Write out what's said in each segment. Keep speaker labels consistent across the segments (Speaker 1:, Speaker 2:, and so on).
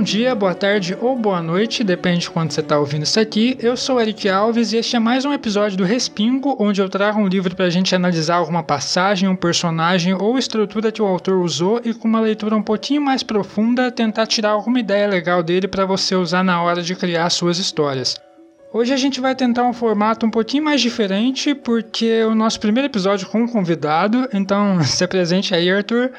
Speaker 1: Bom dia, boa tarde ou boa noite, depende de quando você está ouvindo isso aqui. Eu sou Eric Alves e este é mais um episódio do Respingo, onde eu trago um livro para a gente analisar alguma passagem, um personagem ou estrutura que o autor usou e com uma leitura um pouquinho mais profunda tentar tirar alguma ideia legal dele para você usar na hora de criar suas histórias. Hoje a gente vai tentar um formato um pouquinho mais diferente, porque é o nosso primeiro episódio com um convidado, então se presente aí, Arthur.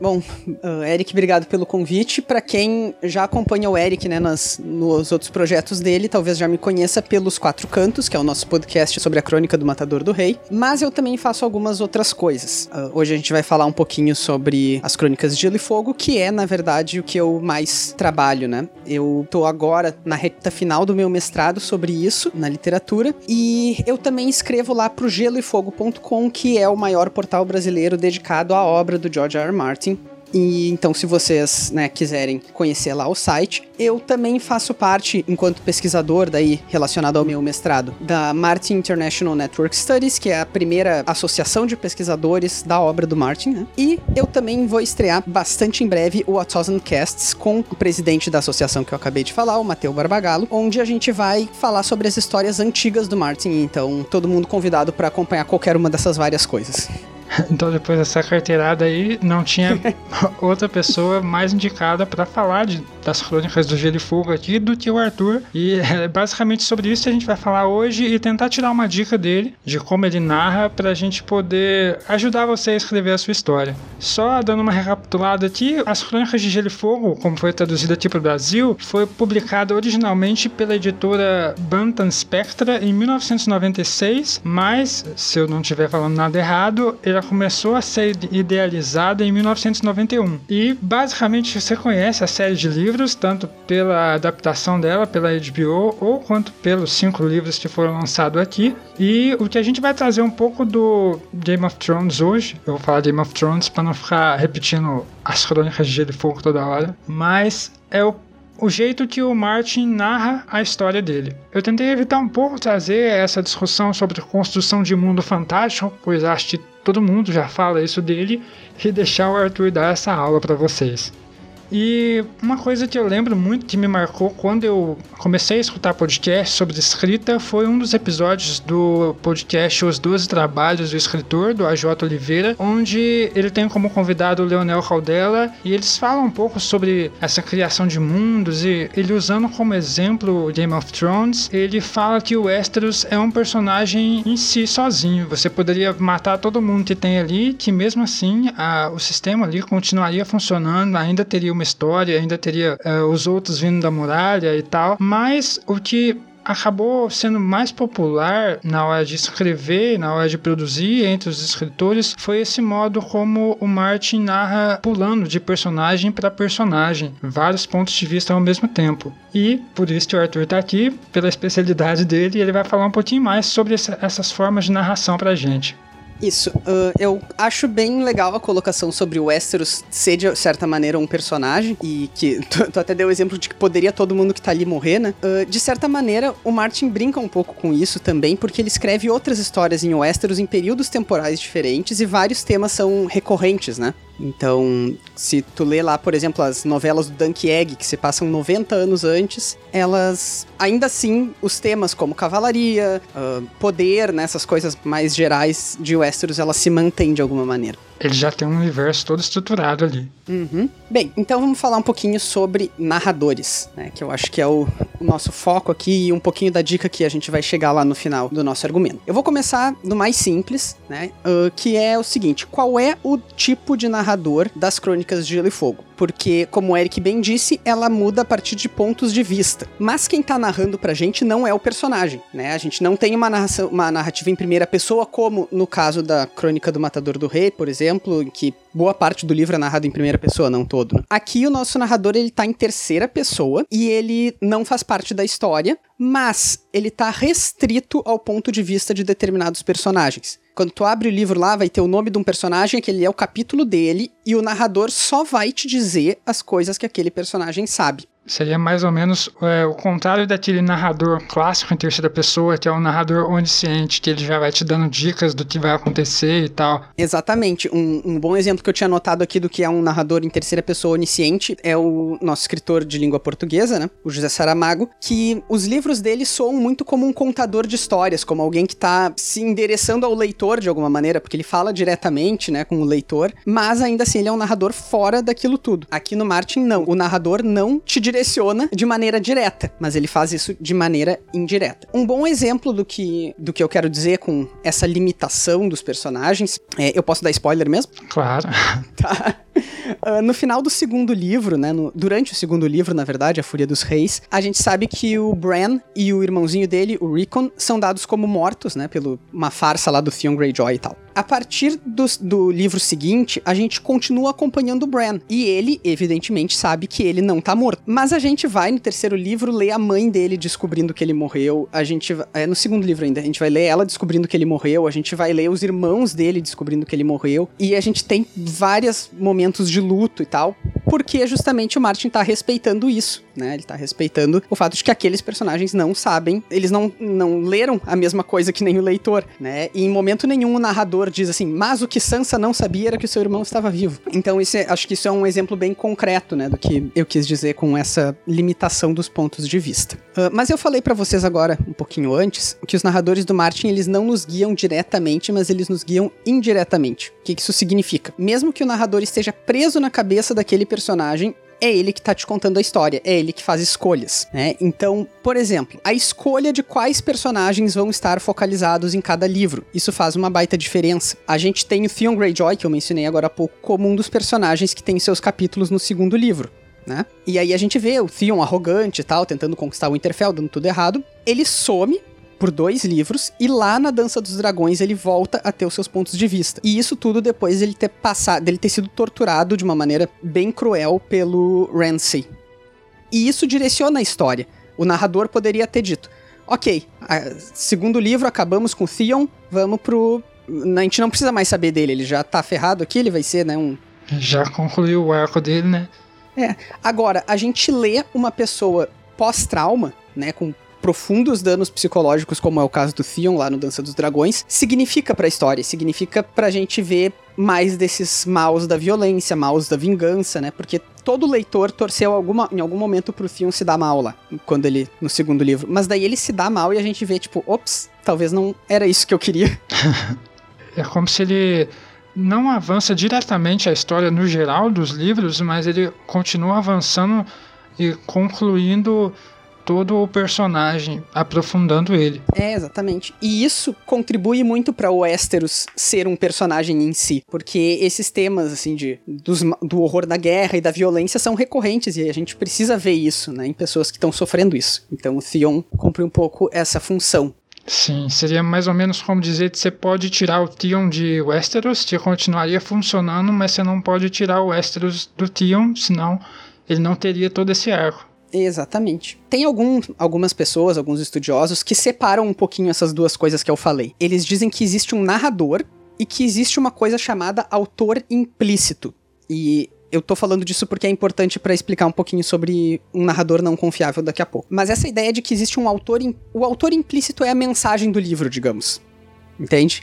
Speaker 2: Bom, uh, Eric, obrigado pelo convite. Para quem já acompanha o Eric né, nas, nos outros projetos dele, talvez já me conheça pelos Quatro Cantos, que é o nosso podcast sobre a crônica do Matador do Rei. Mas eu também faço algumas outras coisas. Uh, hoje a gente vai falar um pouquinho sobre as crônicas de Gelo e Fogo, que é, na verdade, o que eu mais trabalho, né? Eu tô agora na reta final do meu mestrado sobre isso, na literatura, e eu também escrevo lá pro geloefogo.com, que é o maior portal brasileiro dedicado à obra do George R. R. Martin e então, se vocês né, quiserem conhecer lá o site, eu também faço parte, enquanto pesquisador, daí relacionado ao meu mestrado, da Martin International Network Studies, que é a primeira associação de pesquisadores da obra do Martin. Né? E eu também vou estrear bastante em breve o A Thousand Casts com o presidente da associação que eu acabei de falar, o Mateu Barbagallo, onde a gente vai falar sobre as histórias antigas do Martin. Então, todo mundo convidado para acompanhar qualquer uma dessas várias coisas.
Speaker 1: Então, depois dessa carteirada aí, não tinha outra pessoa mais indicada para falar de, das crônicas do Gelo e Fogo aqui do que o Arthur. E é basicamente sobre isso que a gente vai falar hoje e tentar tirar uma dica dele, de como ele narra, para a gente poder ajudar você a escrever a sua história. Só dando uma recapitulada aqui, as crônicas de Gelo e Fogo, como foi traduzida aqui para o Brasil, foi publicada originalmente pela editora Bantam Spectra em 1996, mas, se eu não estiver falando nada errado, ele começou a ser idealizada em 1991. E basicamente você conhece a série de livros, tanto pela adaptação dela pela HBO, ou quanto pelos cinco livros que foram lançados aqui. E o que a gente vai trazer um pouco do Game of Thrones hoje, eu vou falar Game of Thrones para não ficar repetindo as crônicas de Gelo e Fogo toda hora, mas é o o jeito que o Martin narra a história dele. Eu tentei evitar um pouco trazer essa discussão sobre construção de mundo fantástico, pois acho que todo mundo já fala isso dele, e deixar o Arthur dar essa aula para vocês. E uma coisa que eu lembro muito que me marcou quando eu comecei a escutar podcast sobre escrita foi um dos episódios do podcast Os Doze Trabalhos do Escritor, do AJ Oliveira, onde ele tem como convidado o Leonel Caldela e eles falam um pouco sobre essa criação de mundos e ele usando como exemplo Game of Thrones, ele fala que o Westeros é um personagem em si sozinho. Você poderia matar todo mundo que tem ali, que mesmo assim a, o sistema ali continuaria funcionando, ainda teria uma uma história, ainda teria uh, os outros vindo da muralha e tal, mas o que acabou sendo mais popular na hora de escrever, na hora de produzir entre os escritores, foi esse modo como o Martin narra pulando de personagem para personagem, vários pontos de vista ao mesmo tempo. E por isso que o Arthur está aqui, pela especialidade dele, ele vai falar um pouquinho mais sobre essa, essas formas de narração para gente.
Speaker 2: Isso. Uh, eu acho bem legal a colocação sobre o Westeros ser, de certa maneira, um personagem. E que tu, tu até deu o exemplo de que poderia todo mundo que tá ali morrer, né? Uh, de certa maneira, o Martin brinca um pouco com isso também, porque ele escreve outras histórias em Westeros em períodos temporais diferentes e vários temas são recorrentes, né? Então, se tu lê lá, por exemplo, as novelas do Dunk Egg, que se passam 90 anos antes, elas, ainda assim, os temas como cavalaria, uh, poder, né, essas coisas mais gerais de Westeros, elas se mantêm de alguma maneira
Speaker 1: ele já tem um universo todo estruturado ali.
Speaker 2: Uhum. Bem, então vamos falar um pouquinho sobre narradores, né? Que eu acho que é o, o, nosso foco aqui e um pouquinho da dica que a gente vai chegar lá no final do nosso argumento. Eu vou começar do mais simples, né? Uh, que é o seguinte: qual é o tipo de narrador das crônicas de Gelo e Fogo? porque, como o Eric bem disse, ela muda a partir de pontos de vista. Mas quem tá narrando pra gente não é o personagem, né? A gente não tem uma, narração, uma narrativa em primeira pessoa, como no caso da Crônica do Matador do Rei, por exemplo, em que boa parte do livro é narrado em primeira pessoa, não todo. Né? Aqui o nosso narrador ele tá em terceira pessoa e ele não faz parte da história, mas ele tá restrito ao ponto de vista de determinados personagens. Quando tu abre o livro lá, vai ter o nome de um personagem, aquele é o capítulo dele, e o narrador só vai te dizer as coisas que aquele personagem sabe.
Speaker 1: Seria mais ou menos é, o contrário daquele narrador clássico em terceira pessoa, que é um narrador onisciente, que ele já vai te dando dicas do que vai acontecer e tal.
Speaker 2: Exatamente. Um, um bom exemplo que eu tinha notado aqui do que é um narrador em terceira pessoa onisciente é o nosso escritor de língua portuguesa, né? O José Saramago, que os livros dele soam muito como um contador de histórias, como alguém que tá se endereçando ao leitor de alguma maneira, porque ele fala diretamente, né, com o leitor, mas ainda assim ele é um narrador fora daquilo tudo. Aqui no Martin, não. O narrador não te direciona direciona de maneira direta, mas ele faz isso de maneira indireta. Um bom exemplo do que, do que eu quero dizer com essa limitação dos personagens, é, eu posso dar spoiler mesmo?
Speaker 1: Claro.
Speaker 2: Tá. Uh, no final do segundo livro, né, no, durante o segundo livro, na verdade, A Fúria dos Reis, a gente sabe que o Bran e o irmãozinho dele, o Rickon, são dados como mortos, né, pelo uma farsa lá do Theon Greyjoy e tal. A partir do, do livro seguinte, a gente continua acompanhando o Bran, e ele, evidentemente, sabe que ele não tá morto. Mas a gente vai, no terceiro livro, ler a mãe dele descobrindo que ele morreu, a gente, é no segundo livro ainda, a gente vai ler ela descobrindo que ele morreu, a gente vai ler os irmãos dele descobrindo que ele morreu, e a gente tem vários momentos de luto e tal, porque justamente o Martin tá respeitando isso, né? Ele tá respeitando o fato de que aqueles personagens não sabem, eles não, não leram a mesma coisa que nem o leitor, né? E em momento nenhum o narrador diz assim, mas o que Sansa não sabia era que o seu irmão estava vivo. Então isso é, acho que isso é um exemplo bem concreto, né, do que eu quis dizer com essa limitação dos pontos de vista. Uh, mas eu falei para vocês agora, um pouquinho antes, que os narradores do Martin, eles não nos guiam diretamente, mas eles nos guiam indiretamente. O que, que isso significa? Mesmo que o narrador esteja preso na cabeça daquele personagem, é ele que tá te contando a história, é ele que faz escolhas, né? Então, por exemplo, a escolha de quais personagens vão estar focalizados em cada livro, isso faz uma baita diferença. A gente tem o Theon Greyjoy, que eu mencionei agora há pouco, como um dos personagens que tem seus capítulos no segundo livro. Né? E aí a gente vê o Theon arrogante e tal, tentando conquistar o Winterfell, dando tudo errado. Ele some por dois livros e lá na Dança dos Dragões ele volta a ter os seus pontos de vista. E isso tudo depois dele ter passado, dele ter sido torturado de uma maneira bem cruel pelo Ramsay. E isso direciona a história. O narrador poderia ter dito: "OK, segundo livro acabamos com Theon, vamos pro a gente não precisa mais saber dele, ele já tá ferrado aqui, ele vai ser, né, um
Speaker 1: já concluiu o arco dele, né?
Speaker 2: É. Agora, a gente lê uma pessoa pós-trauma, né, com profundos danos psicológicos, como é o caso do Theon lá no Dança dos Dragões, significa para a história, significa pra gente ver mais desses maus da violência, maus da vingança, né? Porque todo leitor torceu alguma, em algum momento pro Theon se dar mal lá, quando ele no segundo livro. Mas daí ele se dá mal e a gente vê tipo, ops, talvez não era isso que eu queria.
Speaker 1: é como se ele não avança diretamente a história no geral dos livros, mas ele continua avançando e concluindo todo o personagem, aprofundando ele.
Speaker 2: É, exatamente. E isso contribui muito para o Westeros ser um personagem em si, porque esses temas, assim, de, dos, do horror da guerra e da violência são recorrentes e a gente precisa ver isso, né, em pessoas que estão sofrendo isso. Então o Theon cumpre um pouco essa função.
Speaker 1: Sim, seria mais ou menos como dizer que você pode tirar o Theon de Westeros, que continuaria funcionando, mas você não pode tirar o Westeros do Theon, senão ele não teria todo esse arco.
Speaker 2: Exatamente. Tem algum, algumas pessoas, alguns estudiosos, que separam um pouquinho essas duas coisas que eu falei. Eles dizem que existe um narrador e que existe uma coisa chamada autor implícito. E eu tô falando disso porque é importante para explicar um pouquinho sobre um narrador não confiável daqui a pouco. Mas essa ideia de que existe um autor. O autor implícito é a mensagem do livro, digamos. Entende?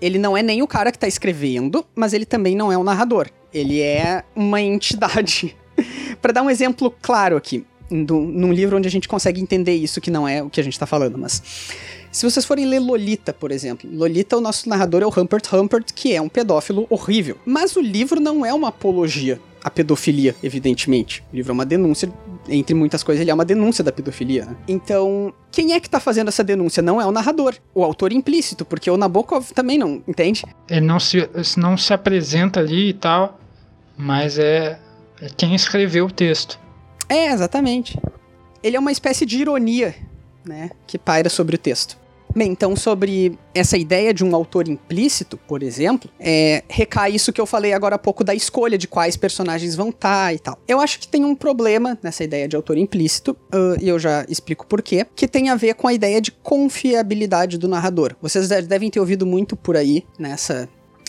Speaker 2: Ele não é nem o cara que tá escrevendo, mas ele também não é o narrador. Ele é uma entidade. para dar um exemplo claro aqui, do, num livro onde a gente consegue entender isso, que não é o que a gente tá falando, mas. Se vocês forem ler Lolita, por exemplo, Lolita, o nosso narrador é o Humpert Humpert, que é um pedófilo horrível. Mas o livro não é uma apologia à pedofilia, evidentemente. O livro é uma denúncia, entre muitas coisas, ele é uma denúncia da pedofilia. Né? Então, quem é que tá fazendo essa denúncia? Não é o narrador, o autor implícito, porque o Nabokov também não, entende?
Speaker 1: Ele não se, não se apresenta ali e tal, mas é, é quem escreveu o texto.
Speaker 2: É, exatamente. Ele é uma espécie de ironia, né, que paira sobre o texto. Bem, então sobre essa ideia de um autor implícito, por exemplo, é, recai isso que eu falei agora há pouco da escolha de quais personagens vão estar tá e tal. Eu acho que tem um problema nessa ideia de autor implícito, e eu já explico por quê, que tem a ver com a ideia de confiabilidade do narrador. Vocês devem ter ouvido muito por aí nessa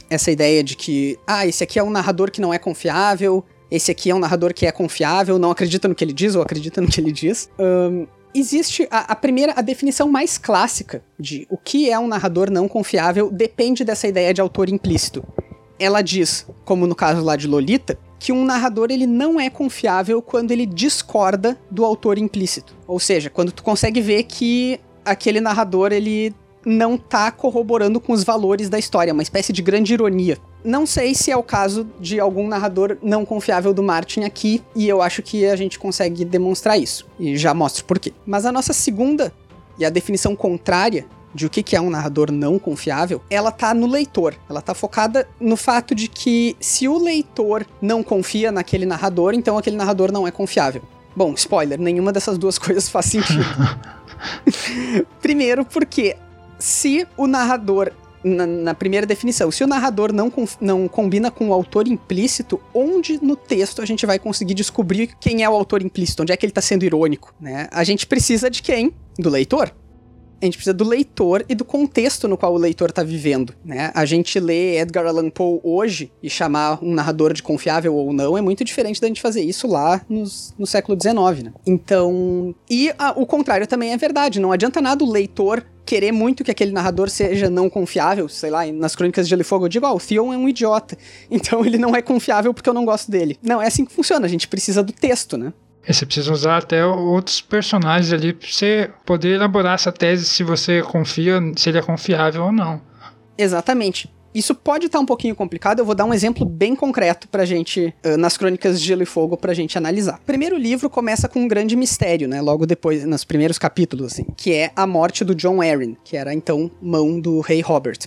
Speaker 2: essa ideia de que, ah, esse aqui é um narrador que não é confiável, esse aqui é um narrador que é confiável, não acredita no que ele diz ou acredita no que ele diz. Um, existe a, a, primeira, a definição mais clássica de o que é um narrador não confiável depende dessa ideia de autor implícito. Ela diz, como no caso lá de Lolita, que um narrador ele não é confiável quando ele discorda do autor implícito. Ou seja, quando tu consegue ver que aquele narrador ele não tá corroborando com os valores da história, uma espécie de grande ironia. Não sei se é o caso de algum narrador não confiável do Martin aqui, e eu acho que a gente consegue demonstrar isso. E já mostro por quê. Mas a nossa segunda e a definição contrária de o que é um narrador não confiável, ela tá no leitor. Ela tá focada no fato de que se o leitor não confia naquele narrador, então aquele narrador não é confiável. Bom, spoiler, nenhuma dessas duas coisas faz sentido. Primeiro, porque se o narrador na, na, primeira definição, se o narrador não, não combina com o autor implícito, onde no texto a gente vai conseguir descobrir quem é o autor implícito, onde é que ele está sendo irônico, né? A gente precisa de quem? Do leitor a gente precisa do leitor e do contexto no qual o leitor está vivendo, né? A gente lê Edgar Allan Poe hoje e chamar um narrador de confiável ou não é muito diferente da gente fazer isso lá nos, no século XIX, né? Então, e a, o contrário também é verdade. Não adianta nada o leitor querer muito que aquele narrador seja não confiável, sei lá, nas Crônicas de Gelo e Fogo eu digo, ah, o Theon é um idiota, então ele não é confiável porque eu não gosto dele. Não, é assim que funciona, a gente precisa do texto, né?
Speaker 1: E você precisa usar até outros personagens ali para você poder elaborar essa tese se você confia, se ele é confiável ou não.
Speaker 2: Exatamente. Isso pode estar tá um pouquinho complicado, eu vou dar um exemplo bem concreto pra gente, uh, nas Crônicas de Gelo e Fogo, pra gente analisar. O primeiro livro começa com um grande mistério, né? Logo depois, nos primeiros capítulos, assim, que é a morte do John Arryn, que era então mão do rei Robert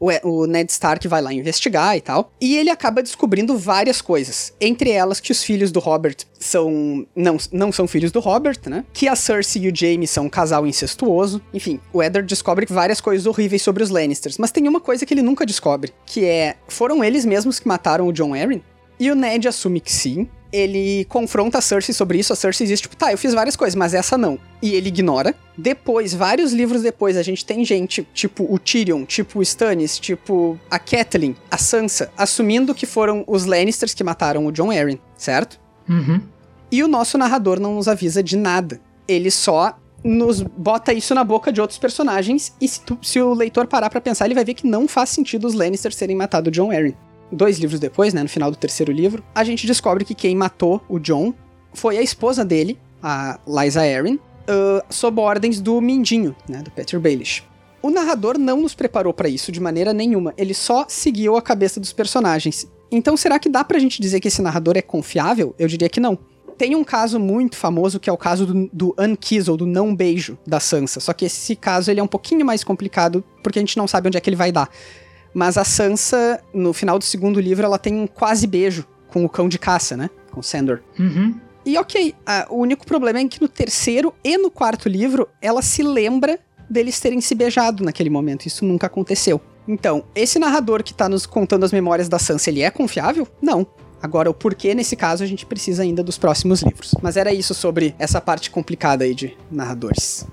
Speaker 2: o, Ned Stark vai lá investigar e tal. E ele acaba descobrindo várias coisas. Entre elas que os filhos do Robert são. Não, não são filhos do Robert, né? Que a Cersei e o Jaime são um casal incestuoso. Enfim, o Eddard descobre várias coisas horríveis sobre os Lannisters. Mas tem uma coisa que ele nunca descobre: que é. Foram eles mesmos que mataram o John Arryn? E o Ned assume que sim, ele confronta a Cersei sobre isso. A Cersei diz, tipo, tá, eu fiz várias coisas, mas essa não. E ele ignora. Depois, vários livros depois, a gente tem gente, tipo o Tyrion, tipo o Stannis, tipo a Catelyn, a Sansa, assumindo que foram os Lannisters que mataram o John Arryn, certo?
Speaker 1: Uhum.
Speaker 2: E o nosso narrador não nos avisa de nada. Ele só nos bota isso na boca de outros personagens e se, tu, se o leitor parar para pensar, ele vai ver que não faz sentido os Lannisters terem matado o John Arryn dois livros depois, né, no final do terceiro livro, a gente descobre que quem matou o John foi a esposa dele, a Liza Arryn, uh, sob ordens do Mindinho, né, do Peter Baelish. O narrador não nos preparou para isso de maneira nenhuma, ele só seguiu a cabeça dos personagens. Então será que dá pra gente dizer que esse narrador é confiável? Eu diria que não. Tem um caso muito famoso que é o caso do, do unkiss, ou do não beijo da Sansa. Só que esse caso ele é um pouquinho mais complicado porque a gente não sabe onde é que ele vai dar. Mas a Sansa, no final do segundo livro, ela tem um quase beijo com o cão de caça, né? Com o Sandor.
Speaker 1: Uhum.
Speaker 2: E ok, a, o único problema é que no terceiro e no quarto livro, ela se lembra deles terem se beijado naquele momento. Isso nunca aconteceu. Então, esse narrador que tá nos contando as memórias da Sansa, ele é confiável? Não. Agora, o porquê, nesse caso, a gente precisa ainda dos próximos livros. Mas era isso sobre essa parte complicada aí de narradores.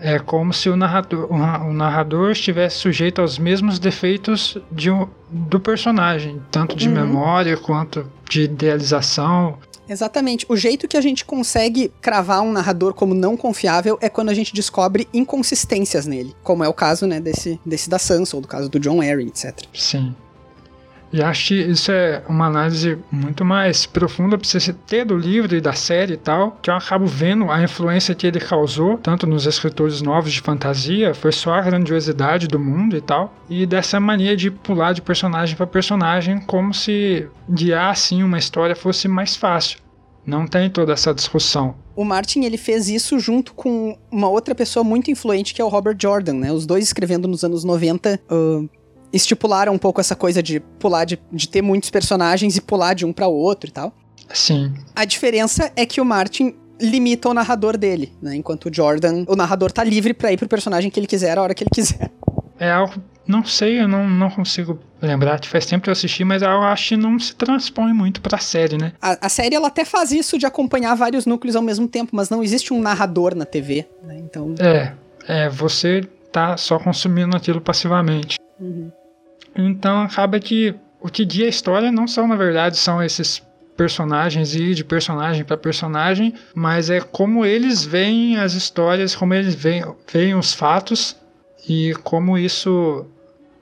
Speaker 1: É como se o narrador, o narrador estivesse sujeito aos mesmos defeitos de, do personagem, tanto de uhum. memória quanto de idealização.
Speaker 2: Exatamente. O jeito que a gente consegue cravar um narrador como não confiável é quando a gente descobre inconsistências nele, como é o caso, né, desse, desse da Sansa, ou do caso do John Arryn, etc.
Speaker 1: Sim. E acho que isso é uma análise muito mais profunda para você ter do livro e da série e tal, que eu acabo vendo a influência que ele causou, tanto nos escritores novos de fantasia, foi só a grandiosidade do mundo e tal, e dessa mania de pular de personagem para personagem como se guiar assim uma história fosse mais fácil. Não tem toda essa discussão.
Speaker 2: O Martin ele fez isso junto com uma outra pessoa muito influente que é o Robert Jordan, né? Os dois escrevendo nos anos 90 uh, estipularam um pouco essa coisa de pular, de, de ter muitos personagens e pular de um para outro e tal.
Speaker 1: Sim.
Speaker 2: A diferença é que o Martin limita o narrador dele, né? Enquanto o Jordan, o narrador tá livre para ir pro personagem que ele quiser a hora que ele quiser.
Speaker 1: É algo, não sei, eu não, não consigo lembrar, faz tempo que eu assisti, mas eu acho que não se transpõe muito pra série, né?
Speaker 2: A, a, série, ela até faz isso de acompanhar vários núcleos ao mesmo tempo, mas não existe um narrador na TV, né? Então...
Speaker 1: É, é, você tá só consumindo aquilo passivamente.
Speaker 2: Uhum.
Speaker 1: Então acaba que o que guia a história não são, na verdade, são esses personagens e de personagem para personagem, mas é como eles veem as histórias, como eles veem, veem os fatos e como isso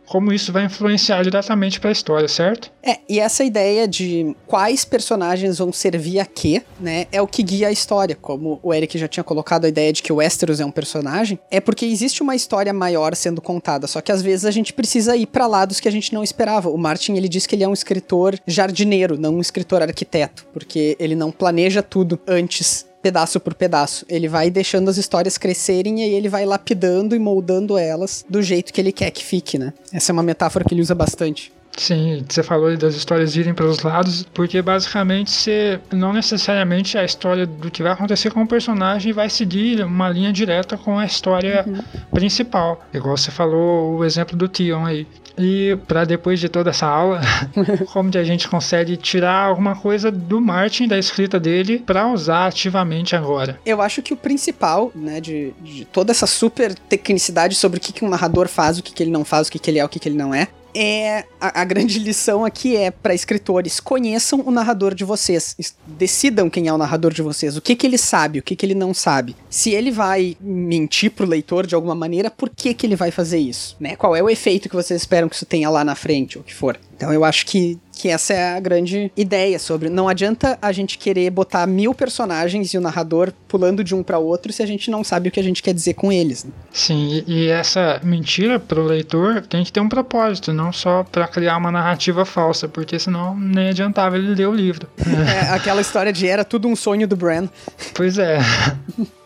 Speaker 1: como isso vai influenciar diretamente para a história, certo?
Speaker 2: É, e essa ideia de quais personagens vão servir a quê, né, é o que guia a história. Como o Eric já tinha colocado a ideia de que o Westeros é um personagem, é porque existe uma história maior sendo contada, só que às vezes a gente precisa ir para lados que a gente não esperava. O Martin, ele diz que ele é um escritor jardineiro, não um escritor arquiteto, porque ele não planeja tudo antes pedaço por pedaço. Ele vai deixando as histórias crescerem e aí ele vai lapidando e moldando elas do jeito que ele quer que fique, né? Essa é uma metáfora que ele usa bastante.
Speaker 1: Sim, você falou das histórias irem pelos lados, porque basicamente você não necessariamente a história do que vai acontecer com o personagem vai seguir uma linha direta com a história uhum. principal. Igual você falou o exemplo do Tion aí. E para depois de toda essa aula, como que a gente consegue tirar alguma coisa do Martin, da escrita dele, para usar ativamente agora?
Speaker 2: Eu acho que o principal, né, de, de toda essa super tecnicidade sobre o que, que um narrador faz, o que, que ele não faz, o que, que ele é, o que, que ele não é, é a, a, grande lição aqui é para escritores: conheçam o narrador de vocês, decidam quem é o narrador de vocês, o que que ele sabe, o que que ele não sabe. Se ele vai mentir pro leitor de alguma maneira, por que que ele vai fazer isso, né? Qual é o efeito que vocês esperam que isso tenha lá na frente, ou que for. Então eu acho que que essa é a grande ideia sobre. Não adianta a gente querer botar mil personagens e o narrador pulando de um para outro se a gente não sabe o que a gente quer dizer com eles. Né?
Speaker 1: Sim, e essa mentira pro leitor tem que ter um propósito, não só para criar uma narrativa falsa, porque senão nem adiantava ele ler o livro.
Speaker 2: É, aquela história de era tudo um sonho do Bran.
Speaker 1: Pois é.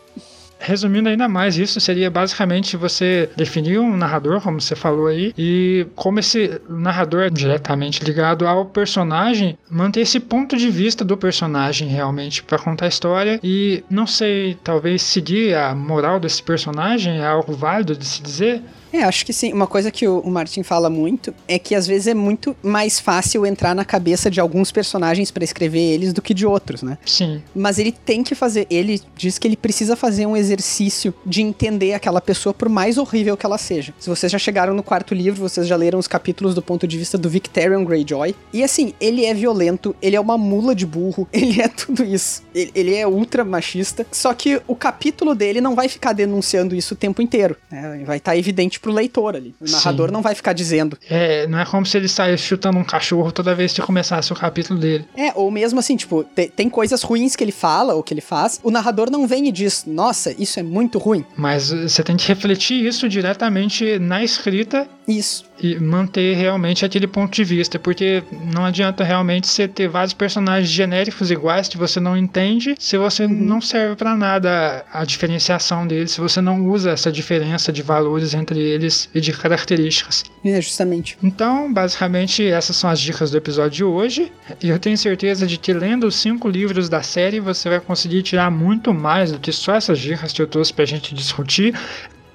Speaker 1: Resumindo ainda mais, isso seria basicamente você definir um narrador, como você falou aí, e como esse narrador é diretamente ligado ao personagem, manter esse ponto de vista do personagem realmente para contar a história e não sei, talvez seguir a moral desse personagem é algo válido de se dizer.
Speaker 2: É, acho que sim. Uma coisa que o Martin fala muito é que às vezes é muito mais fácil entrar na cabeça de alguns personagens para escrever eles do que de outros, né?
Speaker 1: Sim.
Speaker 2: Mas ele tem que fazer, ele diz que ele precisa fazer um exercício de entender aquela pessoa por mais horrível que ela seja. Se vocês já chegaram no quarto livro, vocês já leram os capítulos do ponto de vista do Victorian Greyjoy. E assim, ele é violento, ele é uma mula de burro, ele é tudo isso. Ele, ele é ultra machista. Só que o capítulo dele não vai ficar denunciando isso o tempo inteiro. Né? Vai estar tá evidente pro leitor ali. O narrador Sim. não vai ficar dizendo.
Speaker 1: É, não é como se ele saísse chutando um cachorro toda vez que começasse o capítulo dele.
Speaker 2: É, ou mesmo assim, tipo, te, tem coisas ruins que ele fala ou que ele faz, o narrador não vem e diz, nossa, isso é muito ruim.
Speaker 1: Mas você tem que refletir isso diretamente na escrita.
Speaker 2: Isso
Speaker 1: e manter realmente aquele ponto de vista, porque não adianta realmente você ter vários personagens genéricos iguais que você não entende se você uhum. não serve para nada a diferenciação deles, se você não usa essa diferença de valores entre eles e de características.
Speaker 2: É, justamente.
Speaker 1: Então, basicamente, essas são as dicas do episódio de hoje, e eu tenho certeza de que lendo os cinco livros da série você vai conseguir tirar muito mais do que só essas dicas que eu trouxe pra gente discutir.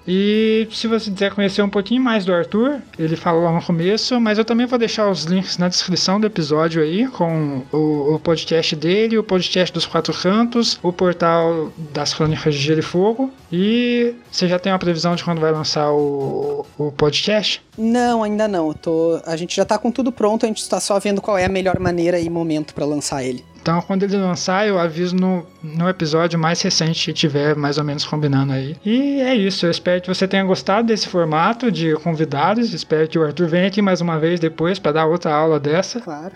Speaker 1: E se você quiser conhecer um pouquinho mais do Arthur, ele falou lá no começo, mas eu também vou deixar os links na descrição do episódio aí, com o, o podcast dele, o podcast dos Quatro Cantos, o portal das Crônicas de Gelo e Fogo. E você já tem uma previsão de quando vai lançar o, o podcast?
Speaker 2: Não, ainda não. Tô, a gente já tá com tudo pronto, a gente está só vendo qual é a melhor maneira e momento para lançar ele.
Speaker 1: Então, quando ele lançar, eu aviso no, no episódio mais recente que tiver, mais ou menos combinando aí. E é isso. Eu espero que você tenha gostado desse formato de convidados. Espero que o Arthur venha aqui mais uma vez depois para dar outra aula dessa.
Speaker 2: Claro.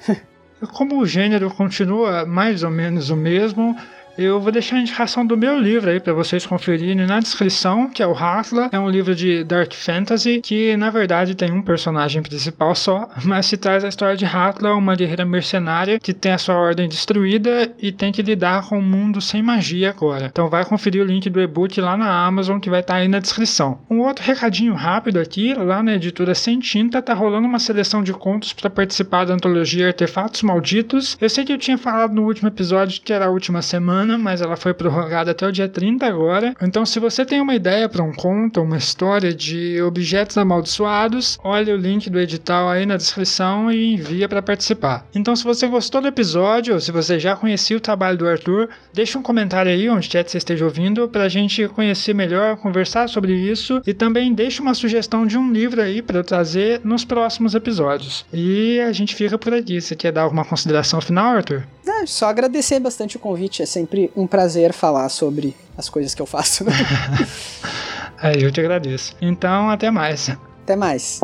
Speaker 1: Como o gênero continua mais ou menos o mesmo, eu vou deixar a indicação do meu livro aí para vocês conferirem na descrição, que é o Hatla. É um livro de Dark Fantasy que, na verdade, tem um personagem principal só, mas se traz a história de Hatla, uma guerreira mercenária que tem a sua ordem destruída e tem que lidar com um mundo sem magia agora. Então vai conferir o link do e-book lá na Amazon que vai estar tá aí na descrição. Um outro recadinho rápido aqui, lá na editora Sem Tinta tá rolando uma seleção de contos para participar da antologia Artefatos Malditos. Eu sei que eu tinha falado no último episódio que era a última semana, semana, mas ela foi prorrogada até o dia 30 agora. Então, se você tem uma ideia para um conto, uma história de objetos amaldiçoados, olhe o link do edital aí na descrição e envia para participar. Então, se você gostou do episódio, ou se você já conhecia o trabalho do Arthur, deixa um comentário aí onde quer que você esteja ouvindo para a gente conhecer melhor, conversar sobre isso e também deixa uma sugestão de um livro aí para eu trazer nos próximos episódios. E a gente fica por aqui. Você quer dar alguma consideração final, Arthur?
Speaker 2: É, só agradecer bastante o convite. É sempre um prazer falar sobre as coisas que eu faço.
Speaker 1: é, eu te agradeço. Então, até mais.
Speaker 2: Até mais.